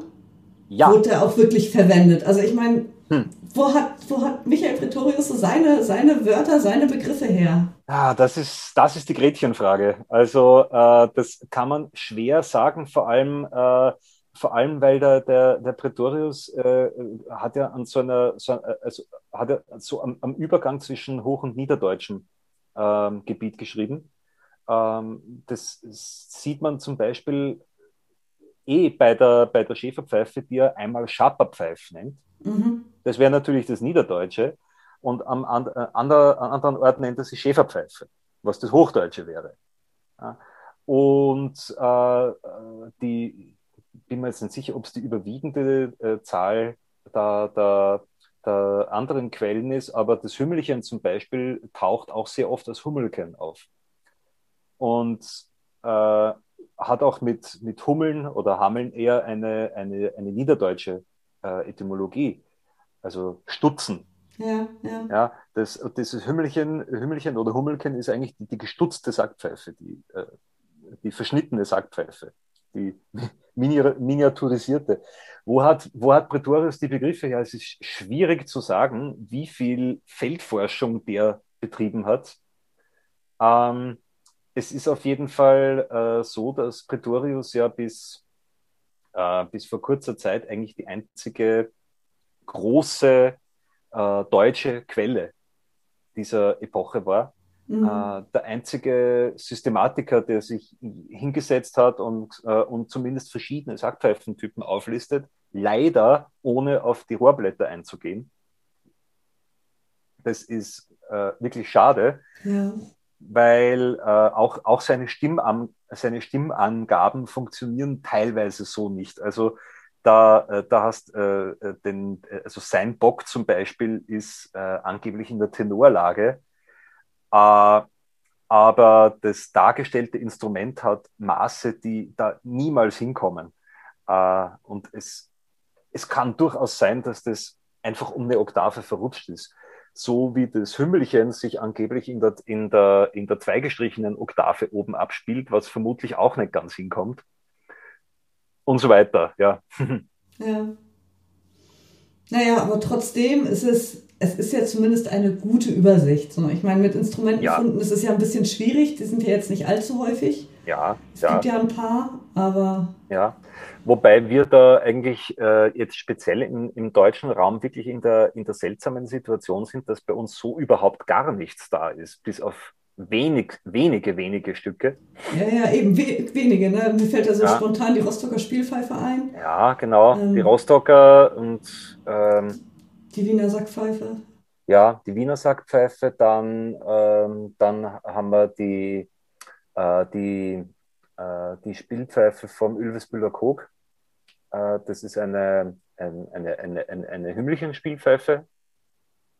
Ja. Wurde der auch wirklich verwendet? Also ich meine, hm. wo, hat, wo hat Michael Pretorius so seine, seine Wörter, seine Begriffe her? Ja, das ist, das ist die Gretchenfrage. Also äh, das kann man schwer sagen, vor allem, äh, vor allem weil der, der, der Pretorius äh, hat ja an so einer, so, also hat er so am, am Übergang zwischen Hoch- und Niederdeutschen ähm, Gebiet geschrieben. Ähm, das sieht man zum Beispiel eh bei der, bei der Schäferpfeife, die er einmal Schaperpfeif nennt. Mhm. Das wäre natürlich das Niederdeutsche. Und am an, äh, ander, an anderen Orten nennt er sie Schäferpfeife, was das Hochdeutsche wäre. Ja. Und äh, die, bin mir jetzt nicht sicher, ob es die überwiegende äh, Zahl der, der der anderen Quellen ist, aber das Hümmelchen zum Beispiel taucht auch sehr oft als Hummelken auf. Und äh, hat auch mit, mit Hummeln oder Hammeln eher eine, eine, eine niederdeutsche äh, Etymologie, also Stutzen. Ja, ja. ja das, dieses Hümmelchen, Hümmelchen oder Hummelken ist eigentlich die, die gestutzte Sackpfeife, die, äh, die verschnittene Sackpfeife, die miniaturisierte. Wo hat, wo hat Pretorius die Begriffe her? Es ist schwierig zu sagen, wie viel Feldforschung der betrieben hat. Ähm, es ist auf jeden Fall äh, so, dass Pretorius ja bis, äh, bis vor kurzer Zeit eigentlich die einzige große äh, deutsche Quelle dieser Epoche war. Mhm. Äh, der einzige Systematiker, der sich hingesetzt hat und, äh, und zumindest verschiedene Sackpfeifentypen auflistet, leider ohne auf die Rohrblätter einzugehen. Das ist äh, wirklich schade, ja. Weil äh, auch, auch seine, Stimman seine Stimmangaben funktionieren teilweise so nicht. Also da, äh, da hast äh, den, also sein Bock zum Beispiel ist angeblich in der Tenorlage äh, aber das dargestellte Instrument hat Maße, die da niemals hinkommen. Äh, und es, es kann durchaus sein, dass das einfach um eine Oktave verrutscht ist. So wie das Hümmelchen sich angeblich in der, in der, in der zweigestrichenen Oktave oben abspielt, was vermutlich auch nicht ganz hinkommt. Und so weiter, ja. Ja. Naja, aber trotzdem ist es es ist ja zumindest eine gute Übersicht. So, ich meine, mit Instrumentenfunden ja. ist es ja ein bisschen schwierig, die sind ja jetzt nicht allzu häufig. Ja, es ja. gibt ja ein paar, aber. Ja, wobei wir da eigentlich äh, jetzt speziell in, im deutschen Raum wirklich in der, in der seltsamen Situation sind, dass bei uns so überhaupt gar nichts da ist, bis auf wenig, wenige, wenige Stücke. Ja, ja, eben we wenige. Ne? Mir fällt ja so ja. spontan die Rostocker Spielpfeife ein. Ja, genau, ähm, die Rostocker und ähm, die Wiener Sackpfeife? Ja, die Wiener Sackpfeife. Dann, ähm, dann haben wir die, äh, die, äh, die Spielpfeife vom Ülvesbühler Kog. Äh, das ist eine, eine, eine, eine, eine Hümmelchen-Spielpfeife.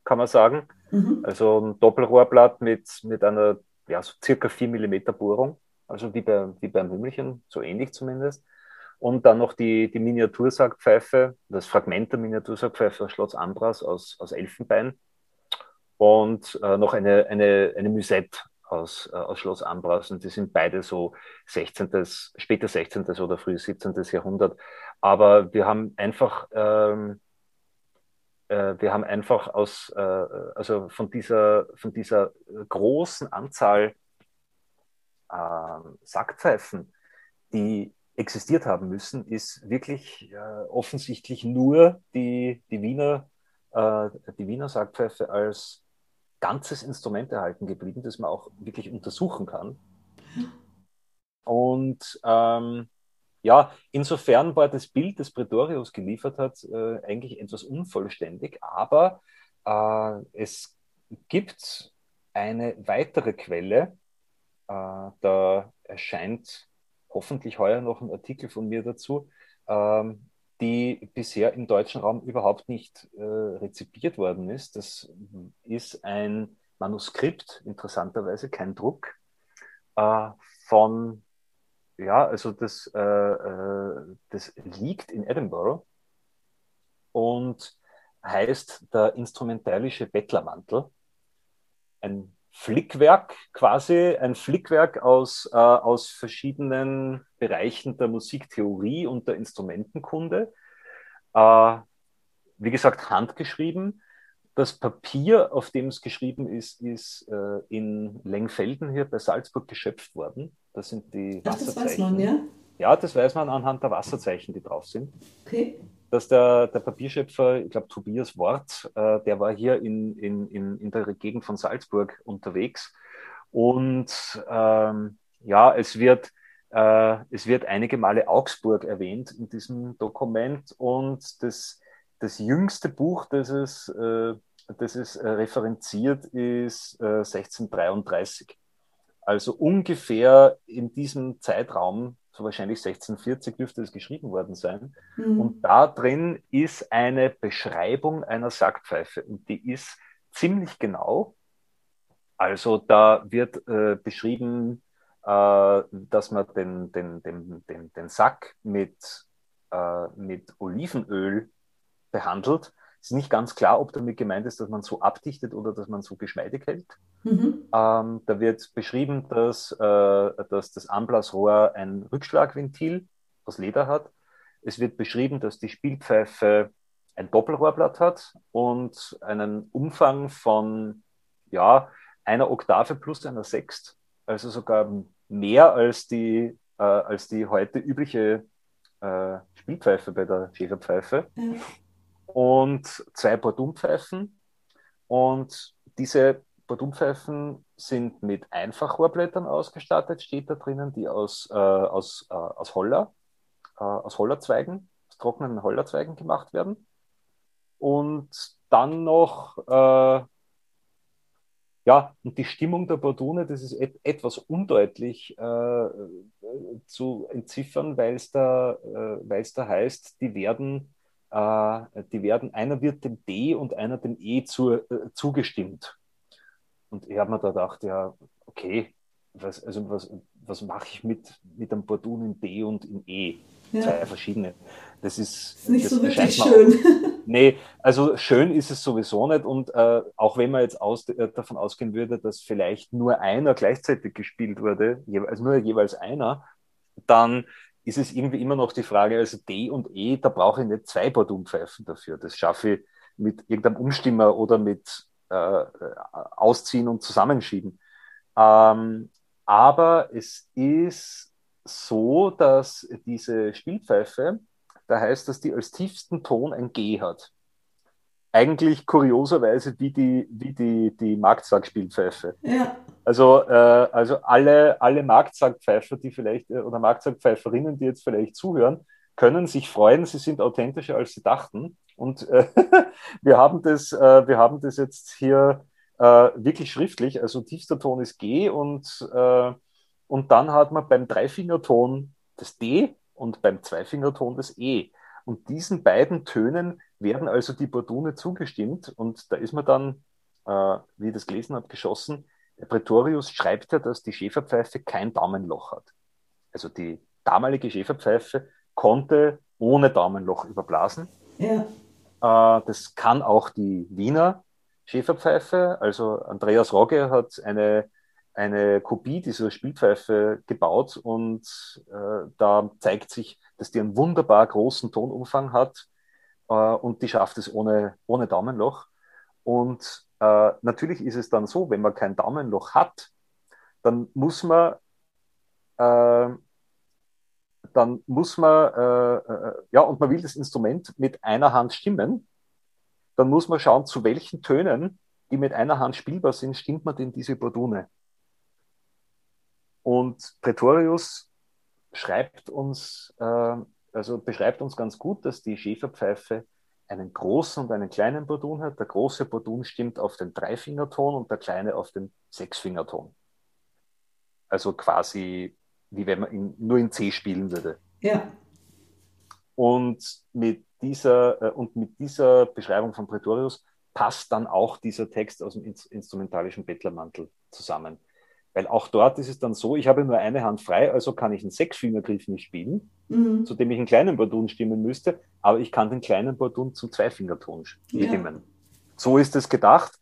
kann man sagen. Mhm. Also ein Doppelrohrblatt mit, mit einer ja, so circa 4 mm Bohrung, also wie, bei, wie beim Hümmelchen, so ähnlich zumindest. Und dann noch die, die Miniatursackpfeife, das Fragment der Miniatursackpfeife aus Schloss Ambras aus, aus Elfenbein. Und äh, noch eine, eine, eine Musette aus, äh, aus Schloss Ambras. Und die sind beide so 16., später 16. oder früh 17. Jahrhundert. Aber wir haben einfach, ähm, äh, wir haben einfach aus, äh, also von dieser, von dieser großen Anzahl ähm, Sackpfeifen, die existiert haben müssen, ist wirklich äh, offensichtlich nur die, die Wiener, äh, die Wiener Sackpfeife als ganzes Instrument erhalten geblieben, das man auch wirklich untersuchen kann. Und ähm, ja, insofern war das Bild, das Pretorius geliefert hat, äh, eigentlich etwas unvollständig, aber äh, es gibt eine weitere Quelle, äh, da erscheint hoffentlich heuer noch ein Artikel von mir dazu, ähm, die bisher im deutschen Raum überhaupt nicht äh, rezipiert worden ist. Das ist ein Manuskript, interessanterweise kein Druck, äh, von, ja, also das, äh, äh das liegt in Edinburgh und heißt der instrumentalische Bettlermantel. Ein Flickwerk quasi, ein Flickwerk aus, äh, aus verschiedenen Bereichen der Musiktheorie und der Instrumentenkunde. Äh, wie gesagt, handgeschrieben. Das Papier, auf dem es geschrieben ist, ist äh, in Lengfelden hier bei Salzburg geschöpft worden. Das sind die Ach, Wasserzeichen. Das weiß man, ja? Ja, das weiß man anhand der Wasserzeichen, die drauf sind. Okay dass der, der Papierschöpfer, ich glaube Tobias Wort, äh, der war hier in, in, in, in der Gegend von Salzburg unterwegs. Und ähm, ja, es wird, äh, es wird einige Male Augsburg erwähnt in diesem Dokument. Und das, das jüngste Buch, das es, äh, das es äh, referenziert, ist 1633. Äh, also ungefähr in diesem Zeitraum so wahrscheinlich 1640 dürfte es geschrieben worden sein. Mhm. Und da drin ist eine Beschreibung einer Sackpfeife und die ist ziemlich genau. Also da wird äh, beschrieben, äh, dass man den, den, den, den, den Sack mit, äh, mit Olivenöl behandelt ist nicht ganz klar, ob damit gemeint ist, dass man so abdichtet oder dass man so geschmeidig hält. Mhm. Ähm, da wird beschrieben, dass, äh, dass das Anblasrohr ein Rückschlagventil aus Leder hat. Es wird beschrieben, dass die Spielpfeife ein Doppelrohrblatt hat und einen Umfang von ja, einer Oktave plus einer Sext, also sogar mehr als die, äh, als die heute übliche äh, Spielpfeife bei der Schäferpfeife. Ja und zwei Bordumpfeifen. Und diese Bordumpfeifen sind mit Einfachrohrblättern ausgestattet, steht da drinnen, die aus, äh, aus, äh, aus Holler, äh, aus Hollerzweigen, aus trockenen Hollerzweigen gemacht werden. Und dann noch, äh, ja, und die Stimmung der Bordune, das ist et etwas undeutlich äh, zu entziffern, weil es da, äh, da heißt, die werden äh, die werden, einer wird dem D und einer dem E zu, zugestimmt. Und ich habe mir da gedacht, ja, okay, was, also was, was mache ich mit, mit einem Bordun in D und in E? Ja. Zwei verschiedene. Das ist, ist nicht das so wirklich schön. nee, also schön ist es sowieso nicht. Und äh, auch wenn man jetzt aus, äh, davon ausgehen würde, dass vielleicht nur einer gleichzeitig gespielt wurde, also nur jeweils einer, dann ist es irgendwie immer noch die Frage, also D und E, da brauche ich nicht zwei Bordunpfeifen dafür. Das schaffe ich mit irgendeinem Umstimmer oder mit äh, Ausziehen und Zusammenschieben. Ähm, aber es ist so, dass diese Spielpfeife, da heißt, dass die als tiefsten Ton ein G hat eigentlich kurioserweise wie die, wie die, die Marktsackspielpfeife. Ja. Also, äh, also alle, alle Marktsackpfeifer, die vielleicht, äh, oder Marktsackpfeiferinnen, die jetzt vielleicht zuhören, können sich freuen, sie sind authentischer, als sie dachten. Und äh, wir, haben das, äh, wir haben das jetzt hier äh, wirklich schriftlich. Also tiefster Ton ist G und, äh, und dann hat man beim Dreifingerton das D und beim Zweifingerton das E. Und diesen beiden Tönen werden also die Bordune zugestimmt. Und da ist man dann, äh, wie ich das gelesen habe, geschossen. Pretorius schreibt ja, dass die Schäferpfeife kein Daumenloch hat. Also die damalige Schäferpfeife konnte ohne Daumenloch überblasen. Ja. Äh, das kann auch die Wiener Schäferpfeife. Also Andreas Rogge hat eine, eine Kopie dieser Spielpfeife gebaut und äh, da zeigt sich, dass die einen wunderbar großen Tonumfang hat äh, und die schafft es ohne, ohne Daumenloch. Und natürlich ist es dann so, wenn man kein Daumenloch hat, dann muss man dann muss man, äh, äh, ja, und man will das Instrument mit einer Hand stimmen, dann muss man schauen, zu welchen Tönen, die mit einer Hand spielbar sind, stimmt man denn diese Bordune. Und Pretorius schreibt uns, äh, also beschreibt uns ganz gut, dass die Schäferpfeife einen großen und einen kleinen Bordun hat. Der große Bordun stimmt auf den Dreifingerton und der kleine auf den Sechsfingerton. Also quasi wie wenn man ihn nur in C spielen würde. Ja. Und mit dieser, äh, und mit dieser Beschreibung von Pretorius passt dann auch dieser Text aus dem instrumentalischen Bettlermantel zusammen. Weil auch dort ist es dann so, ich habe nur eine Hand frei, also kann ich einen Sechsfingergriff nicht spielen, mhm. zu dem ich einen kleinen Bordun stimmen müsste, aber ich kann den kleinen Bordun zum Zweifingerton stimmen. Ja. So ist es gedacht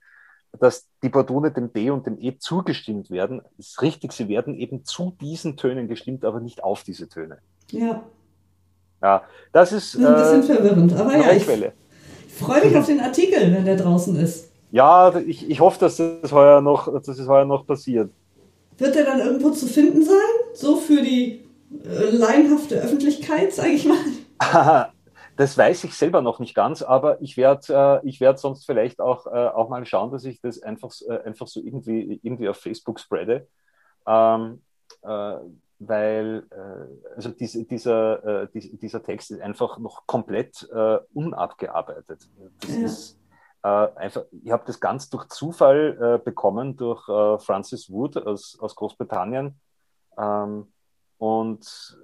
dass die Bordune dem D und dem E zugestimmt werden. Das ist richtig, sie werden eben zu diesen Tönen gestimmt, aber nicht auf diese Töne. Ja. Ja, das ist. Ein bisschen äh, verwirrend, aber ja, ich, ich freue mich auf den Artikel, wenn der draußen ist. Ja, ich, ich hoffe, dass das, heuer noch, dass das heuer noch passiert. Wird der dann irgendwo zu finden sein? So für die äh, laienhafte Öffentlichkeit, sage ich mal? Das weiß ich selber noch nicht ganz, aber ich werde äh, ich werd sonst vielleicht auch, äh, auch mal schauen, dass ich das einfach, äh, einfach so irgendwie, irgendwie auf Facebook spreade. Ähm, äh, weil äh, also diese, dieser, äh, dieser Text ist einfach noch komplett unabgearbeitet. Das ja. ist einfach, ich habe das ganz durch Zufall bekommen durch Francis Wood aus, aus Großbritannien. Ähm, und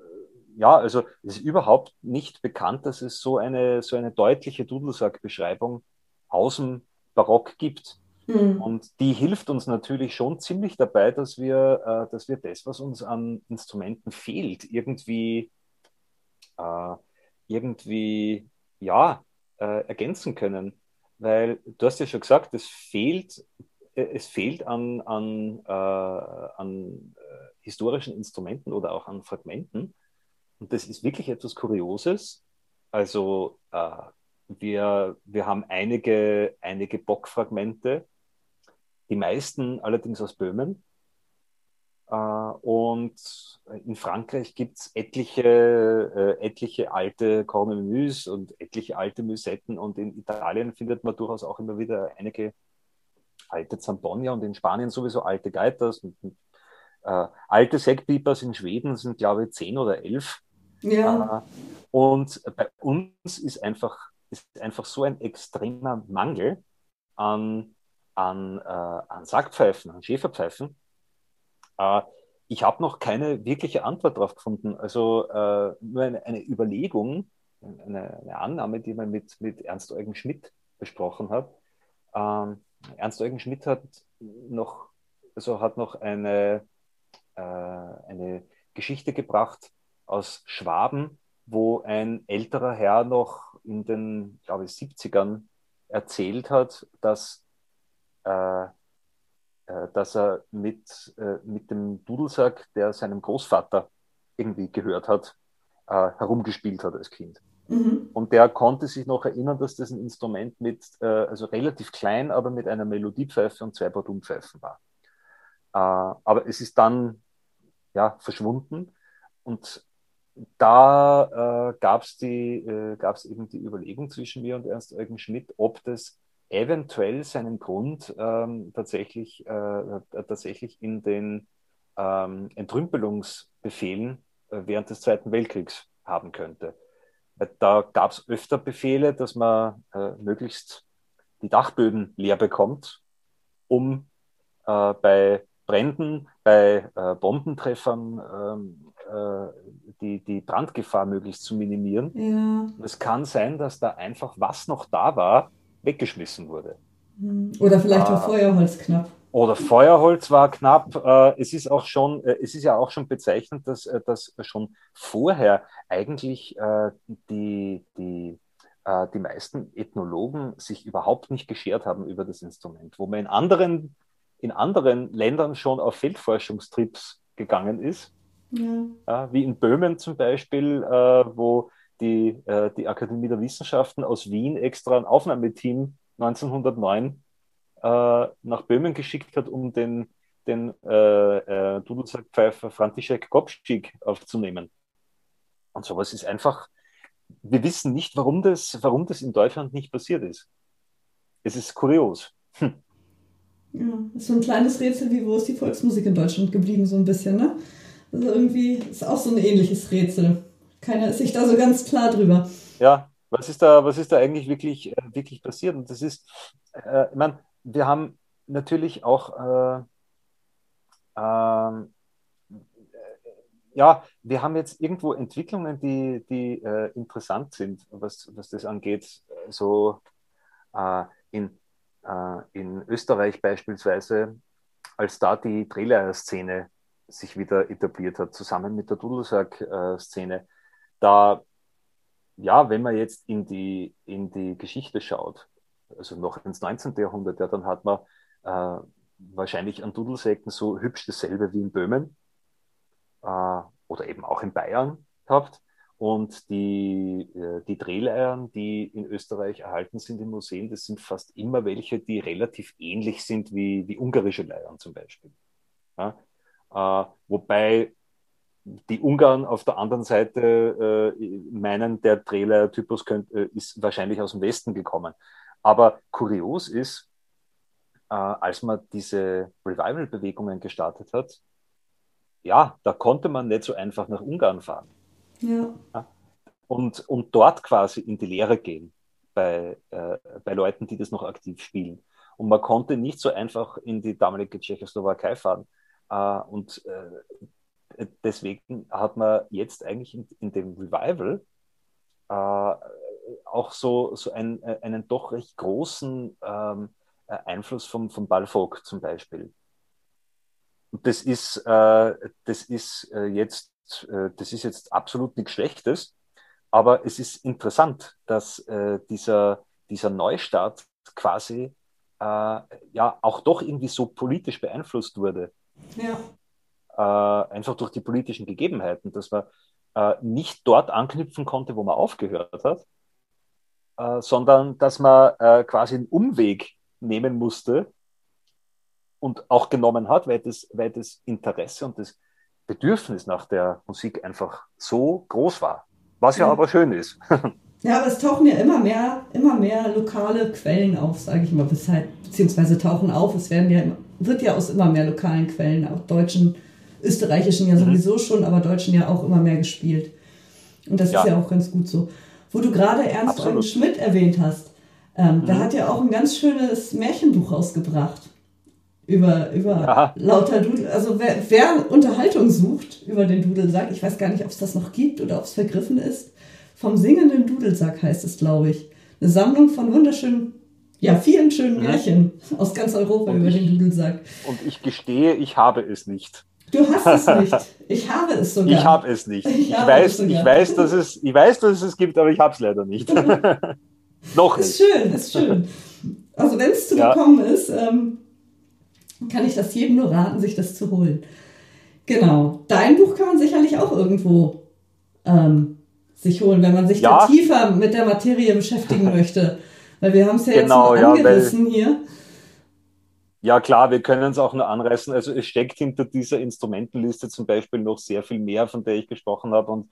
ja, also es ist überhaupt nicht bekannt, dass es so eine, so eine deutliche Dudelsack-Beschreibung aus dem Barock gibt. Mhm. Und die hilft uns natürlich schon ziemlich dabei, dass wir, äh, dass wir das, was uns an Instrumenten fehlt, irgendwie, äh, irgendwie ja, äh, ergänzen können. Weil du hast ja schon gesagt, es fehlt, äh, es fehlt an, an, äh, an äh, historischen Instrumenten oder auch an Fragmenten. Und das ist wirklich etwas Kurioses. Also äh, wir, wir haben einige, einige Bockfragmente, die meisten allerdings aus Böhmen. Äh, und in Frankreich gibt es etliche, äh, etliche alte Cornemuses und etliche alte Musetten. Und in Italien findet man durchaus auch immer wieder einige alte Zamponia und in Spanien sowieso alte Geiters. Und, und äh, alte Sektpipers in Schweden sind, glaube ich, zehn oder elf. Ja. Und bei uns ist einfach, ist einfach so ein extremer Mangel an, an, äh, an Sackpfeifen, an Schäferpfeifen. Äh, ich habe noch keine wirkliche Antwort darauf gefunden. Also äh, nur eine, eine Überlegung, eine, eine, Annahme, die man mit, mit Ernst-Eugen Schmidt besprochen hat. Ähm, Ernst-Eugen Schmidt hat noch, also hat noch eine, äh, eine Geschichte gebracht, aus Schwaben, wo ein älterer Herr noch in den, glaube ich, 70ern erzählt hat, dass, äh, äh, dass er mit, äh, mit dem Dudelsack, der seinem Großvater irgendwie gehört hat, äh, herumgespielt hat als Kind. Mhm. Und der konnte sich noch erinnern, dass das ein Instrument mit, äh, also relativ klein, aber mit einer Melodiepfeife und zwei Bordunpfeifen war. Äh, aber es ist dann ja, verschwunden. Und da äh, gab es äh, eben die Überlegung zwischen mir und Ernst Eugen Schmidt, ob das eventuell seinen Grund ähm, tatsächlich, äh, tatsächlich in den ähm, Entrümpelungsbefehlen äh, während des Zweiten Weltkriegs haben könnte. Da gab es öfter Befehle, dass man äh, möglichst die Dachböden leer bekommt, um äh, bei Bränden, bei Bombentreffern ähm, äh, die, die Brandgefahr möglichst zu minimieren. Ja. Es kann sein, dass da einfach was noch da war, weggeschmissen wurde. Hm. Oder vielleicht war äh, Feuerholz knapp. Oder Feuerholz war knapp. Äh, es ist auch schon, äh, es ist ja auch schon bezeichnend, dass, äh, dass schon vorher eigentlich äh, die, die, äh, die meisten Ethnologen sich überhaupt nicht geschert haben über das Instrument, wo man in anderen, in anderen Ländern schon auf Feldforschungstrips gegangen ist, ja. wie in Böhmen zum Beispiel, äh, wo die, die Akademie der Wissenschaften aus Wien extra ein Aufnahmeteam 1909 äh, nach Böhmen geschickt hat, um den, den äh, äh, Dudelsackpfeifer František Kopčík aufzunehmen. Und sowas ist einfach, wir wissen nicht, warum das, warum das in Deutschland nicht passiert ist. Es ist kurios. Hm. Ja, ist so ein kleines Rätsel, wie wo ist die Volksmusik in Deutschland geblieben, so ein bisschen, ne? Also irgendwie ist auch so ein ähnliches Rätsel. Keiner ist sich da so ganz klar drüber. Ja, was ist da, was ist da eigentlich wirklich, äh, wirklich passiert? Und das ist, äh, ich meine, wir haben natürlich auch, äh, äh, ja, wir haben jetzt irgendwo Entwicklungen, die, die äh, interessant sind, was, was das angeht. So äh, in, äh, in Österreich beispielsweise, als da die Trailer-Szene sich wieder etabliert hat, zusammen mit der Dudelsack-Szene, da, ja, wenn man jetzt in die, in die Geschichte schaut, also noch ins 19. Jahrhundert, ja, dann hat man äh, wahrscheinlich an Dudelsäcken so hübsch dasselbe wie in Böhmen äh, oder eben auch in Bayern gehabt. Und die, äh, die Drehleiern, die in Österreich erhalten sind in Museen, das sind fast immer welche, die relativ ähnlich sind wie, wie ungarische Leiern zum Beispiel. Ja? Äh, wobei die Ungarn auf der anderen Seite äh, meinen, der Drehleier-Typus äh, ist wahrscheinlich aus dem Westen gekommen. Aber kurios ist, als man diese Revival-Bewegungen gestartet hat, ja, da konnte man nicht so einfach nach Ungarn fahren. Ja. Und, und dort quasi in die Lehre gehen bei, äh, bei Leuten, die das noch aktiv spielen. Und man konnte nicht so einfach in die damalige Tschechoslowakei fahren. Äh, und äh, deswegen hat man jetzt eigentlich in, in dem Revival äh, auch so, so ein, äh, einen doch recht großen ähm, äh, Einfluss vom, vom Ballfolk zum Beispiel. Und das ist, äh, das ist äh, jetzt, das ist jetzt absolut nichts Schlechtes, aber es ist interessant, dass dieser, dieser Neustart quasi ja auch doch irgendwie so politisch beeinflusst wurde. Ja. einfach durch die politischen Gegebenheiten, dass man nicht dort anknüpfen konnte, wo man aufgehört hat, äh, sondern dass man äh, quasi einen Umweg nehmen musste und auch genommen hat, weil das, weil das Interesse und das Bedürfnis nach der Musik einfach so groß war, was ja, ja aber schön ist. Ja, aber es tauchen ja immer mehr, immer mehr lokale Quellen auf, sage ich mal, beziehungsweise tauchen auf. Es werden ja, wird ja aus immer mehr lokalen Quellen, auch deutschen, österreichischen ja mhm. sowieso schon, aber deutschen ja auch immer mehr gespielt. Und das ja. ist ja auch ganz gut so wo du gerade Ernst Eugen Schmidt erwähnt hast. Ähm, mhm. Der hat ja auch ein ganz schönes Märchenbuch rausgebracht. Über, über lauter Dudel. Also wer, wer, Unterhaltung sucht über den Dudelsack, ich weiß gar nicht, ob es das noch gibt oder ob es vergriffen ist. Vom singenden Dudelsack heißt es, glaube ich. Eine Sammlung von wunderschönen, ja, vielen schönen mhm. Märchen aus ganz Europa und über ich, den Dudelsack. Und ich gestehe, ich habe es nicht. Du hast es nicht. Ich habe es sogar. Ich habe es nicht. Ich, ich weiß, ich, weiß, dass es, ich weiß, dass es es gibt, aber ich habe es leider nicht. Noch nicht. Ist schön, ist schön. Also wenn es zu ja. bekommen ist, ähm, kann ich das jedem nur raten, sich das zu holen. Genau. Dein Buch kann man sicherlich auch irgendwo ähm, sich holen, wenn man sich ja. da tiefer mit der Materie beschäftigen möchte. Weil wir haben es ja genau, jetzt mal angerissen ja, hier. Ja, klar, wir können es auch nur anreißen. Also es steckt hinter dieser Instrumentenliste zum Beispiel noch sehr viel mehr, von der ich gesprochen habe. Und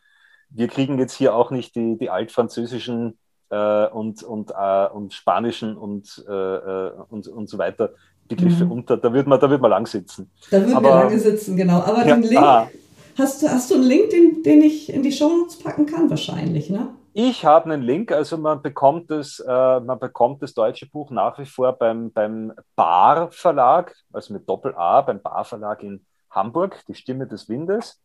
wir kriegen jetzt hier auch nicht die, die altfranzösischen äh, und, und, äh, und spanischen und, äh, äh und, und so weiter Begriffe mhm. unter. Da wird man, da wird man lang sitzen. Da würden wir lange sitzen, genau. Aber ja, den Link, ah. hast, du, hast du einen Link, den, den ich in die Show Notes packen kann? Wahrscheinlich, ne? Ich habe einen Link, also man bekommt das, äh, man bekommt das deutsche Buch nach wie vor beim, beim Bar Verlag, also mit Doppel A, beim Bar Verlag in Hamburg, die Stimme des Windes.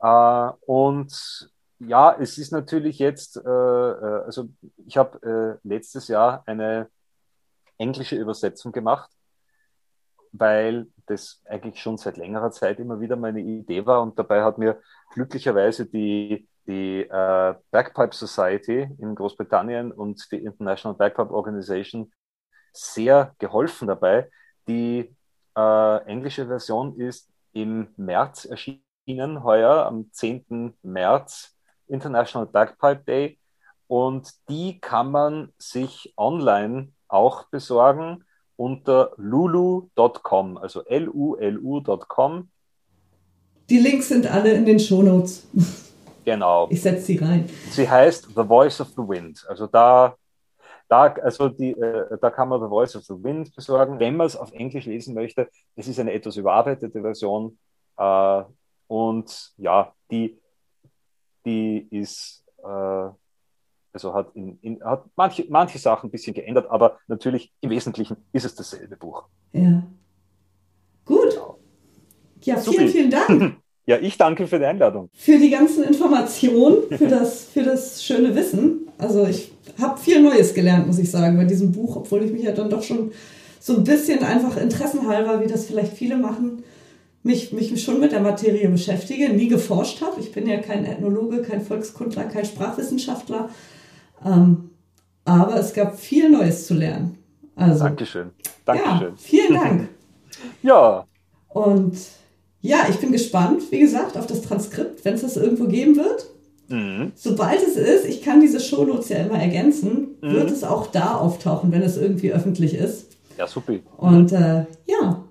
Äh, und ja, es ist natürlich jetzt, äh, äh also ich habe äh, letztes Jahr eine englische Übersetzung gemacht, weil das eigentlich schon seit längerer Zeit immer wieder meine Idee war und dabei hat mir glücklicherweise die, die äh, Bagpipe Society in Großbritannien und die International Bagpipe Organization sehr geholfen dabei. Die äh, englische Version ist im März erschienen, heuer am 10. März, International Bagpipe Day. Und die kann man sich online auch besorgen unter lulu.com, also L-U-L-U.com. Die Links sind alle in den Shownotes. Genau. Ich setze sie rein. Sie heißt The Voice of the Wind. Also da, da, also die, äh, da kann man The Voice of the Wind besorgen. Wenn man es auf Englisch lesen möchte, es ist eine etwas überarbeitete Version. Äh, und ja, die, die ist äh, also hat, in, in, hat manche, manche Sachen ein bisschen geändert, aber natürlich im Wesentlichen ist es dasselbe Buch. Ja. Gut. Ja, vielen, vielen Dank. Ja, ich danke für die Einladung. Für die ganzen Informationen, für das, für das schöne Wissen. Also ich habe viel Neues gelernt, muss ich sagen, bei diesem Buch, obwohl ich mich ja dann doch schon so ein bisschen einfach interessenhalber, wie das vielleicht viele machen, mich, mich schon mit der Materie beschäftige, nie geforscht habe. Ich bin ja kein Ethnologe, kein Volkskundler, kein Sprachwissenschaftler. Ähm, aber es gab viel Neues zu lernen. Also, Dankeschön. Dankeschön. Ja, vielen Dank. ja. Und ja, ich bin gespannt, wie gesagt, auf das Transkript, wenn es das irgendwo geben wird. Mhm. Sobald es ist, ich kann diese Shownotes ja immer ergänzen, mhm. wird es auch da auftauchen, wenn es irgendwie öffentlich ist. Ja, super. Und äh, ja,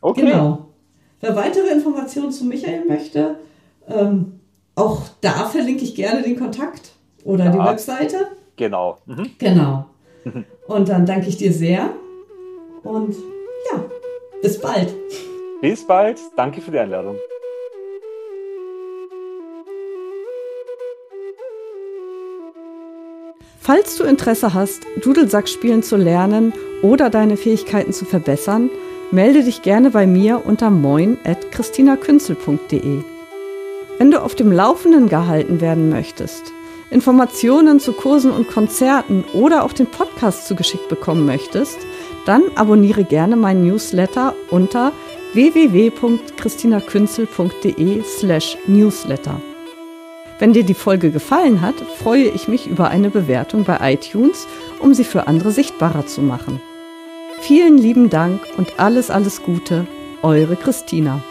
okay. genau. Wer weitere Informationen zu Michael möchte, ähm, auch da verlinke ich gerne den Kontakt. Oder ja, die Webseite? Genau. Mhm. Genau. Und dann danke ich dir sehr. Und ja, bis bald. Bis bald. Danke für die Einladung. Falls du Interesse hast, Dudelsack spielen zu lernen oder deine Fähigkeiten zu verbessern, melde dich gerne bei mir unter moin.christinakünzel.de. Wenn du auf dem Laufenden gehalten werden möchtest, Informationen zu Kursen und Konzerten oder auch den Podcast zugeschickt bekommen möchtest, dann abonniere gerne meinen Newsletter unter www.christinakünzel.de slash newsletter. Wenn dir die Folge gefallen hat, freue ich mich über eine Bewertung bei iTunes, um sie für andere sichtbarer zu machen. Vielen lieben Dank und alles, alles Gute, eure Christina.